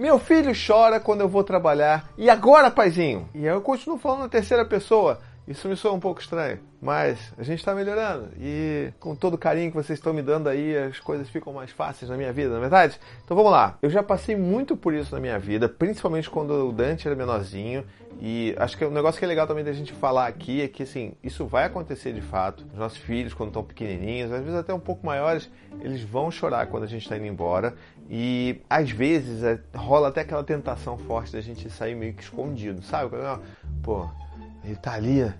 Meu filho chora quando eu vou trabalhar. E agora, paizinho? E eu continuo falando na terceira pessoa. Isso me soa um pouco estranho, mas a gente está melhorando e com todo o carinho que vocês estão me dando aí, as coisas ficam mais fáceis na minha vida, na é verdade? Então vamos lá. Eu já passei muito por isso na minha vida, principalmente quando o Dante era menorzinho e acho que o um negócio que é legal também da gente falar aqui é que assim, isso vai acontecer de fato. Os nossos filhos, quando estão pequenininhos, às vezes até um pouco maiores, eles vão chorar quando a gente está indo embora e às vezes é, rola até aquela tentação forte da gente sair meio que escondido, sabe? Pô, ele tá ali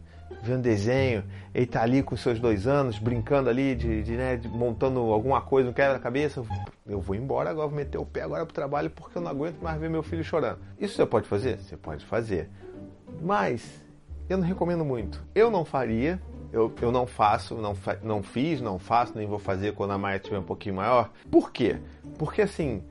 vendo desenho, ele tá ali com seus dois anos, brincando ali, de, de, né, de montando alguma coisa no quebra-cabeça. Eu vou embora agora, vou meter o pé agora pro trabalho porque eu não aguento mais ver meu filho chorando. Isso você pode fazer? Você pode fazer. Mas eu não recomendo muito. Eu não faria, eu, eu não faço, não, não fiz, não faço, nem vou fazer quando a Maia estiver um pouquinho maior. Por quê? Porque assim,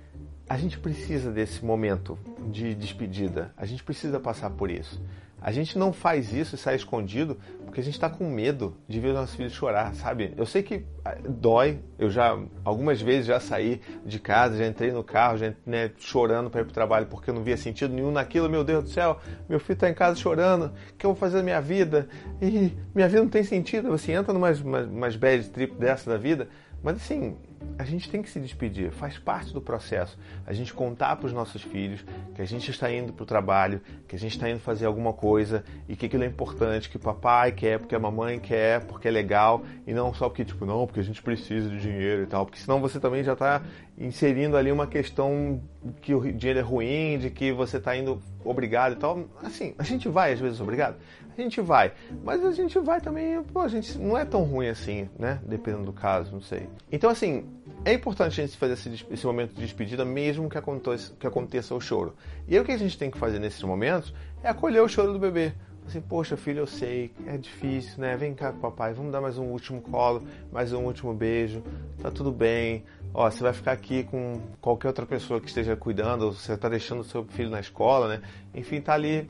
a gente precisa desse momento de despedida. A gente precisa passar por isso. A gente não faz isso e sai escondido porque a gente está com medo de ver nossos filhos chorar, sabe? Eu sei que ah, dói, eu já algumas vezes já saí de casa, já entrei no carro, já né, chorando para ir para o trabalho porque eu não via sentido nenhum naquilo. Meu Deus do céu, meu filho está em casa chorando, o que eu vou fazer na minha vida? E minha vida não tem sentido. Você entra numas umas, umas bad trip dessa da vida, mas assim, a gente tem que se despedir, faz parte do processo. A gente contar para os nossos filhos que a gente está indo para o trabalho, que a gente está indo fazer alguma coisa e que aquilo é importante, que o papai quer, porque a mamãe quer, porque é legal, e não só porque, tipo, não, porque a gente precisa de dinheiro e tal, porque senão você também já está inserindo ali uma questão que o dinheiro é ruim, de que você está indo obrigado e tal. Assim, a gente vai às vezes obrigado, a gente vai, mas a gente vai também, pô, a gente não é tão ruim assim, né? Dependendo do caso, não sei. Então, assim, é importante a gente fazer esse, esse momento de despedida, mesmo que aconteça, que aconteça o choro. E aí o que a gente tem que fazer nesses momentos é acolher o choro do bebê assim, poxa filho, eu sei, é difícil, né? Vem cá papai, vamos dar mais um último colo, mais um último beijo, tá tudo bem, ó, você vai ficar aqui com qualquer outra pessoa que esteja cuidando, você está deixando o seu filho na escola, né? Enfim, tá ali,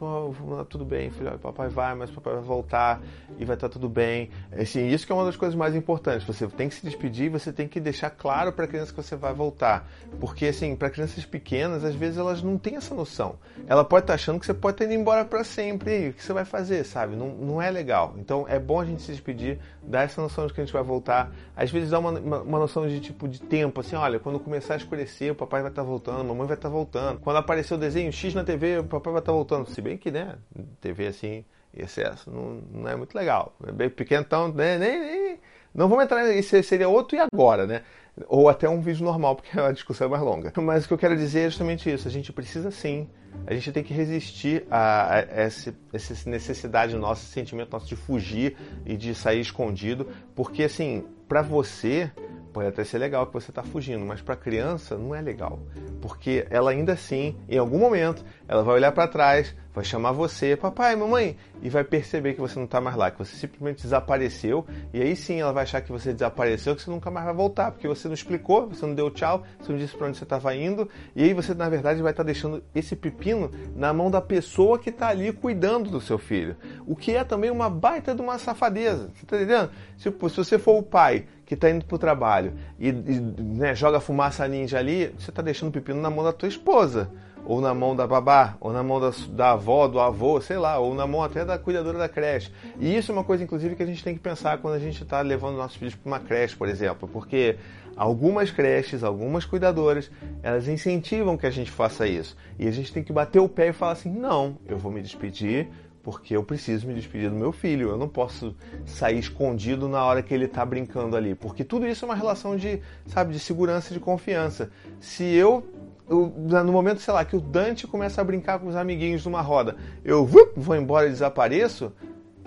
tudo bem, filho, papai vai, mas papai vai voltar e vai estar tá tudo bem. Assim, isso que é uma das coisas mais importantes. Você tem que se despedir você tem que deixar claro para a criança que você vai voltar. Porque, assim, para crianças pequenas, às vezes elas não têm essa noção. Ela pode estar tá achando que você pode estar indo embora para sempre. E o que você vai fazer, sabe? Não, não é legal. Então, é bom a gente se despedir, dar essa noção de que a gente vai voltar. Às vezes dá uma, uma, uma noção de tipo de tempo, assim, olha, quando começar a escurecer, o papai vai estar tá voltando, a mamãe vai estar tá voltando. Quando aparecer o desenho X na TV, o papai vai estar tá voltando. Se bem que, né, TV assim, excesso, não, não é muito legal. É bem pequeno, então, né, nem, nem, não vamos entrar, isso seria outro e agora, né? Ou até um vídeo normal, porque a discussão é mais longa. Mas o que eu quero dizer é justamente isso. A gente precisa sim, a gente tem que resistir a, a essa, essa necessidade nossa, esse sentimento nosso de fugir e de sair escondido, porque assim, para você, Pode até ser legal que você está fugindo, mas para a criança não é legal, porque ela ainda assim, em algum momento, ela vai olhar para trás, vai chamar você, papai, mamãe, e vai perceber que você não está mais lá, que você simplesmente desapareceu, e aí sim ela vai achar que você desapareceu, que você nunca mais vai voltar, porque você não explicou, você não deu tchau, você não disse para onde você estava indo, e aí você na verdade vai estar tá deixando esse pepino na mão da pessoa que está ali cuidando do seu filho, o que é também uma baita de uma safadeza, você está entendendo? Se você for o pai que está indo para o trabalho e, e né, joga fumaça ninja ali, você está deixando o pepino na mão da tua esposa, ou na mão da babá, ou na mão da, da avó, do avô, sei lá, ou na mão até da cuidadora da creche. E isso é uma coisa, inclusive, que a gente tem que pensar quando a gente está levando nossos filhos para uma creche, por exemplo, porque algumas creches, algumas cuidadoras, elas incentivam que a gente faça isso. E a gente tem que bater o pé e falar assim: não, eu vou me despedir porque eu preciso me despedir do meu filho. Eu não posso sair escondido na hora que ele está brincando ali, porque tudo isso é uma relação de, sabe, de segurança e de confiança. Se eu, no momento, sei lá, que o Dante começa a brincar com os amiguinhos numa roda, eu vou embora e desapareço,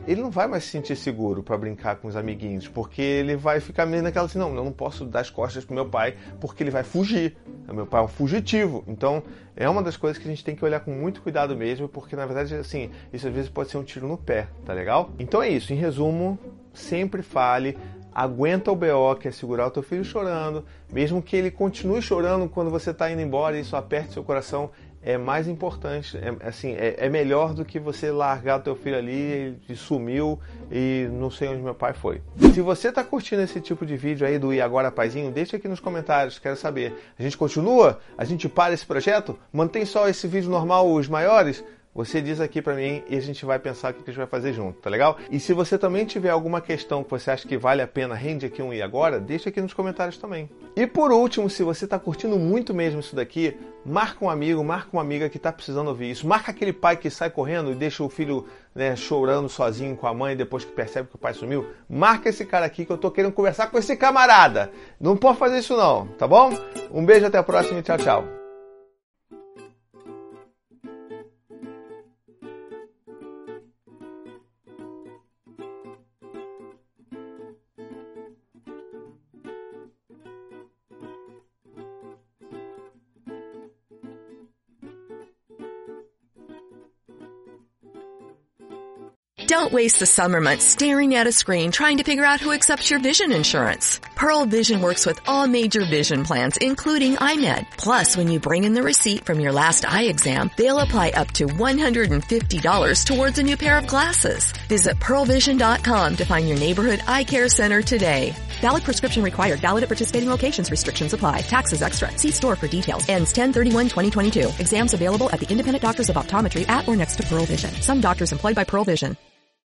ele não vai mais se sentir seguro para brincar com os amiguinhos, porque ele vai ficar meio naquela assim, não, eu não posso dar as costas pro meu pai, porque ele vai fugir. Meu pai é um fugitivo. Então, é uma das coisas que a gente tem que olhar com muito cuidado mesmo, porque na verdade, assim, isso às vezes pode ser um tiro no pé, tá legal? Então é isso, em resumo, sempre fale aguenta o BO, que é segurar o teu filho chorando, mesmo que ele continue chorando quando você está indo embora e isso aperte seu coração, é mais importante, é, assim, é, é, melhor do que você largar o teu filho ali e sumiu e não sei onde meu pai foi. Se você está curtindo esse tipo de vídeo aí do E Agora Paizinho, deixa aqui nos comentários, quero saber. A gente continua? A gente para esse projeto? Mantém só esse vídeo normal, os maiores? Você diz aqui para mim e a gente vai pensar o que a gente vai fazer junto, tá legal? E se você também tiver alguma questão que você acha que vale a pena, rende aqui um e agora, deixa aqui nos comentários também. E por último, se você está curtindo muito mesmo isso daqui, marca um amigo, marca uma amiga que está precisando ouvir isso. Marca aquele pai que sai correndo e deixa o filho né, chorando sozinho com a mãe depois que percebe que o pai sumiu. Marca esse cara aqui que eu tô querendo conversar com esse camarada. Não pode fazer isso não, tá bom? Um beijo, até a próxima e tchau, tchau. Don't waste the summer months staring at a screen trying to figure out who accepts your vision insurance. Pearl Vision works with all major vision plans, including iMed. Plus, when you bring in the receipt from your last eye exam, they'll apply up to $150 towards a new pair of glasses. Visit pearlvision.com to find your neighborhood eye care center today. Valid prescription required. Valid at participating locations. Restrictions apply. Taxes extra. See store for details. Ends 1031-2022. Exams available at the independent doctors of optometry at or next to Pearl Vision. Some doctors employed by Pearl Vision.